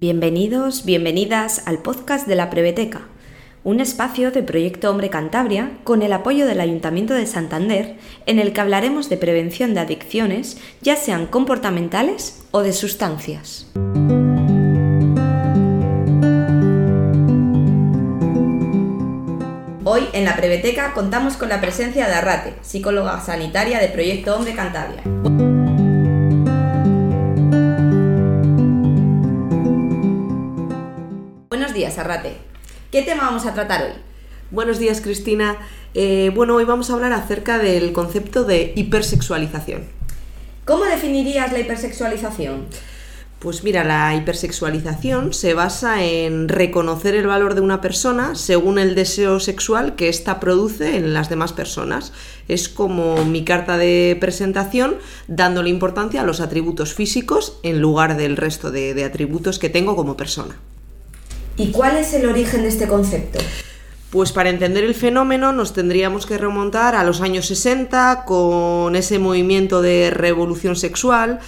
Bienvenidos, bienvenidas al podcast de la Preveteca, un espacio de Proyecto Hombre Cantabria con el apoyo del Ayuntamiento de Santander en el que hablaremos de prevención de adicciones, ya sean comportamentales o de sustancias. Hoy en la Preveteca contamos con la presencia de Arrate, psicóloga sanitaria de Proyecto Hombre Cantabria. Buenos días, Arrate. ¿Qué tema vamos a tratar hoy? Buenos días, Cristina. Eh, bueno, hoy vamos a hablar acerca del concepto de hipersexualización. ¿Cómo definirías la hipersexualización? Pues mira, la hipersexualización se basa en reconocer el valor de una persona según el deseo sexual que ésta produce en las demás personas. Es como mi carta de presentación dándole importancia a los atributos físicos en lugar del resto de, de atributos que tengo como persona. ¿Y cuál es el origen de este concepto? Pues para entender el fenómeno nos tendríamos que remontar a los años 60 con ese movimiento de revolución sexual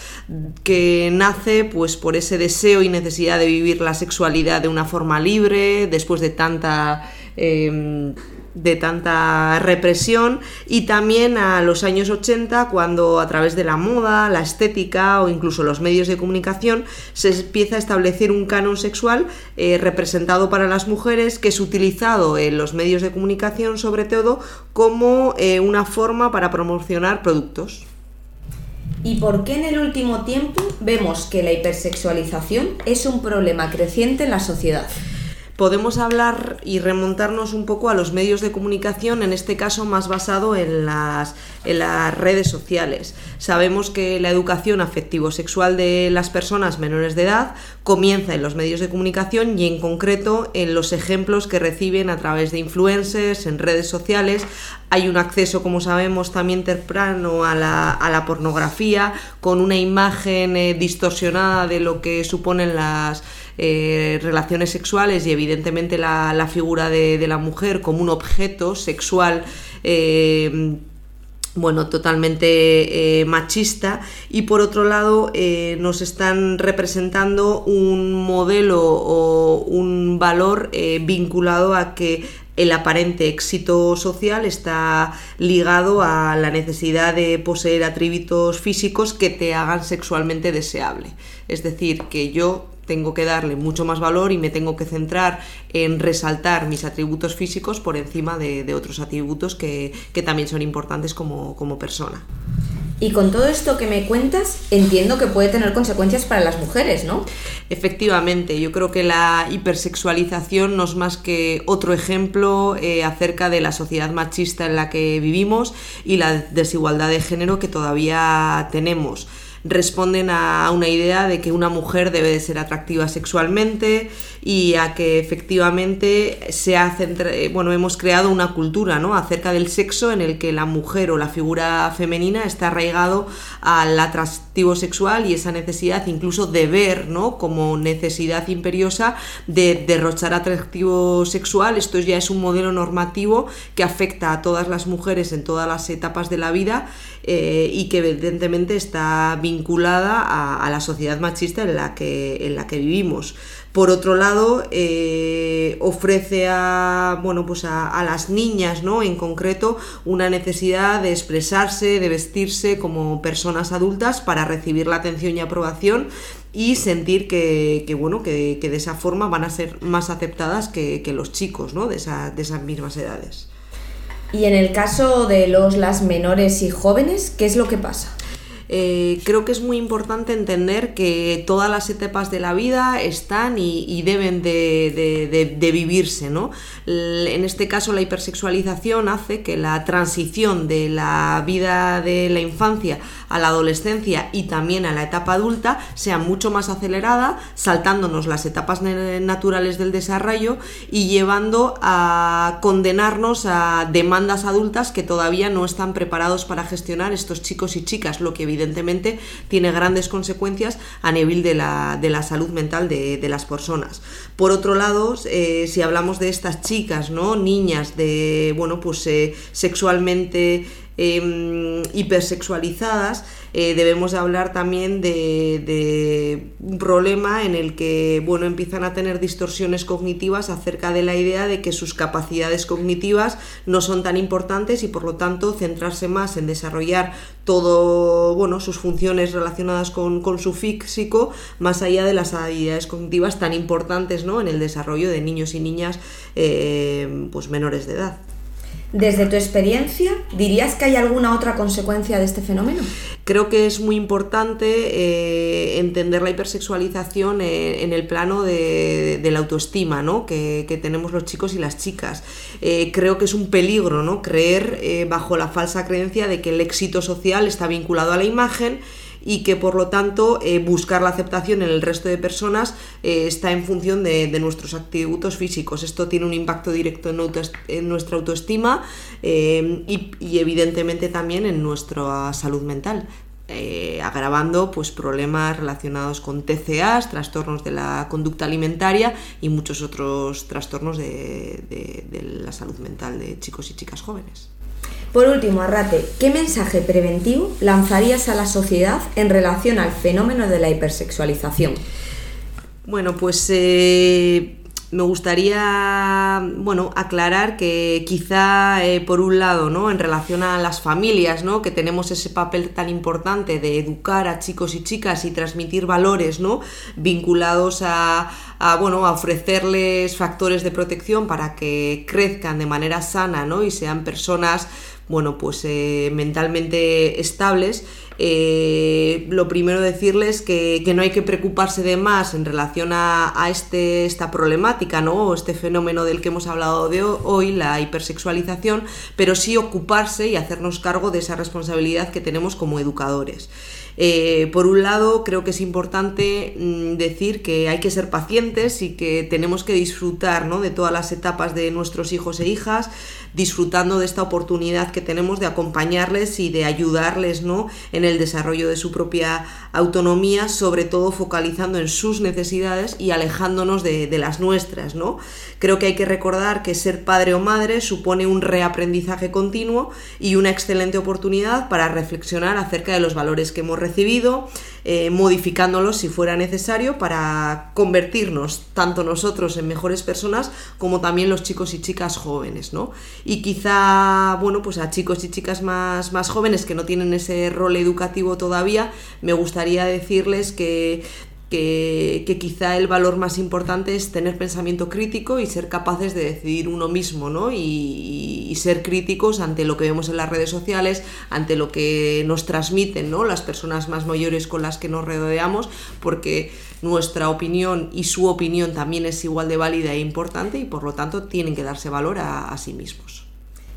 que nace pues por ese deseo y necesidad de vivir la sexualidad de una forma libre después de tanta em, de tanta represión y también a los años 80 cuando a través de la moda, la estética o incluso los medios de comunicación se empieza a establecer un canon sexual eh, representado para las mujeres que es utilizado en los medios de comunicación sobre todo como eh, una forma para promocionar productos. ¿Y por qué en el último tiempo vemos que la hipersexualización es un problema creciente en la sociedad? Podemos hablar y remontarnos un poco a los medios de comunicación, en este caso más basado en las, en las redes sociales. Sabemos que la educación afectivo-sexual de las personas menores de edad comienza en los medios de comunicación y en concreto en los ejemplos que reciben a través de influencers, en redes sociales. Hay un acceso, como sabemos, también temprano a la, a la pornografía, con una imagen eh, distorsionada de lo que suponen las eh, relaciones sexuales y evidentemente la, figura de, la mujer como un objeto sexual. Eh, bueno, totalmente eh, machista y por otro lado nos están representando un modelo o un valor vinculado a que el aparente éxito social está ligado a la necesidad de poseer atributos físicos que te hagan sexualmente deseable. Es decir, que yo tengo que darle mucho más valor y me tengo que centrar en resaltar mis atributos físicos por encima de, otros atributos que, también son importantes como, persona. Y con todo esto que me cuentas, entiendo que puede tener consecuencias para las mujeres, ¿no? Efectivamente, yo creo que la hipersexualización no es más que otro ejemplo eh, acerca de la sociedad machista en la que vivimos y la desigualdad de género que todavía tenemos responden a una idea de que una mujer debe de ser atractiva sexualmente y a que efectivamente se hace, bueno, hemos creado una cultura ¿no? acerca del sexo en el que la mujer o la figura femenina está arraigado al atractivo sexual y esa necesidad incluso de ver ¿no? como necesidad imperiosa de derrochar atractivo sexual. Esto ya es un modelo normativo que afecta a todas las mujeres en todas las etapas de la vida eh, y que evidentemente está vinculada a, la sociedad machista en la que, en la que vivimos. Por otro lado, eh, ofrece a, bueno, pues a, las niñas ¿no? en concreto una necesidad de expresarse, de vestirse como personas adultas para recibir la atención y aprobación y sentir que, bueno, que, de esa forma van a ser más aceptadas que, los chicos ¿no? de, de esas mismas edades. Y en el caso de los las menores y jóvenes, ¿qué es lo que pasa? Eh, creo que es muy importante entender que todas las etapas de la vida están y, deben de, vivirse. ¿no? En este caso, la hipersexualización hace que la transición de la vida de la infancia a la adolescencia y también a la etapa adulta sea mucho más acelerada, saltándonos las etapas naturales del desarrollo y llevando a condenarnos a demandas adultas que todavía no están preparados para gestionar estos chicos y chicas, lo que evidentemente tiene grandes consecuencias a nivel de la, de la salud mental de, de, las personas. Por otro lado, eh, si hablamos de estas chicas, ¿no? niñas de, bueno, pues eh, sexualmente em, hipersexualizadas, eh, debemos de hablar también de, un problema en el que bueno, empiezan a tener distorsiones cognitivas acerca de la idea de que sus capacidades cognitivas no son tan importantes y por lo tanto centrarse más en desarrollar todo, bueno, sus funciones relacionadas con, su físico, más allá de las habilidades cognitivas tan importantes ¿no? en el desarrollo de niños y niñas eh, pues menores de edad. Desde tu experiencia, ¿dirías que hay alguna otra consecuencia de este fenómeno? Creo que es muy importante eh, entender la hipersexualización eh, en el plano de, la autoestima ¿no? que, tenemos los chicos y las chicas. Eh, creo que es un peligro ¿no? creer bajo la falsa creencia de que el éxito social está vinculado a la imagen y que por lo tanto eh, buscar la aceptación en el resto de personas eh, está en función de, nuestros atributos físicos. Esto tiene un impacto directo en, nuestra autoestima eh, y, evidentemente también en nuestra salud mental. agravando pues, problemas relacionados con TCAs, trastornos de la conducta alimentaria y muchos otros trastornos de la salud mental de chicos y chicas jóvenes. Por último, Arrate, ¿qué mensaje preventivo lanzarías a la sociedad en relación al fenómeno de la hipersexualización? Bueno, pues eh, me gustaría bueno, aclarar que quizá eh, por un lado, ¿no? en relación a las familias, ¿no? que tenemos ese papel tan importante de educar a chicos y chicas y transmitir valores ¿no? vinculados a, bueno, a ofrecerles factores de protección para que crezcan de manera sana ¿no? y sean personas bueno, pues eh, mentalmente estables, eh, lo primero decirles que, que, no hay que preocuparse de más en relación a, a este, esta problemática, ¿no? O este fenómeno del que hemos hablado de hoy, la hipersexualización, pero sí ocuparse y hacernos cargo de esa responsabilidad que tenemos como educadores. Eh, por un lado, creo que es importante mm, decir que hay que ser pacientes y que tenemos que disfrutar ¿no? de todas las etapas de nuestros hijos e hijas, disfrutando de esta oportunidad que tenemos de acompañarles y de ayudarles ¿no? en el desarrollo de su propia autonomía, sobre todo focalizando en sus necesidades y alejándonos de, las nuestras. ¿no? Creo que hay que recordar que ser padre o madre supone un reaprendizaje continuo y una excelente oportunidad para reflexionar acerca de los valores que hemos recibido, eh, modificándolos si fuera necesario para convertirnos tanto nosotros en mejores personas como también los chicos y chicas jóvenes, ¿no? Y quizá, bueno, pues a chicos y chicas más, más jóvenes que no tienen ese rol educativo todavía, me gustaría decirles que que, quizá el valor más importante es tener pensamiento crítico y ser capaces de decidir uno mismo, ¿no? Y, ser críticos ante lo que vemos en las redes sociales, ante lo que nos transmiten, ¿no? Las personas más mayores con las que nos rodeamos, porque nuestra opinión y su opinión también es igual de válida e importante y por lo tanto tienen que darse valor a sí mismos.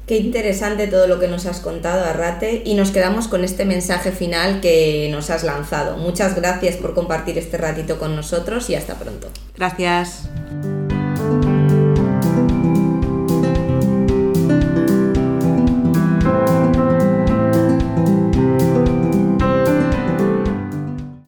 Qué interesante todo lo que nos has contado, Arrate, y nos quedamos con este mensaje final que nos has lanzado. Muchas gracias por compartir este ratito con nosotros y hasta pronto. Gracias.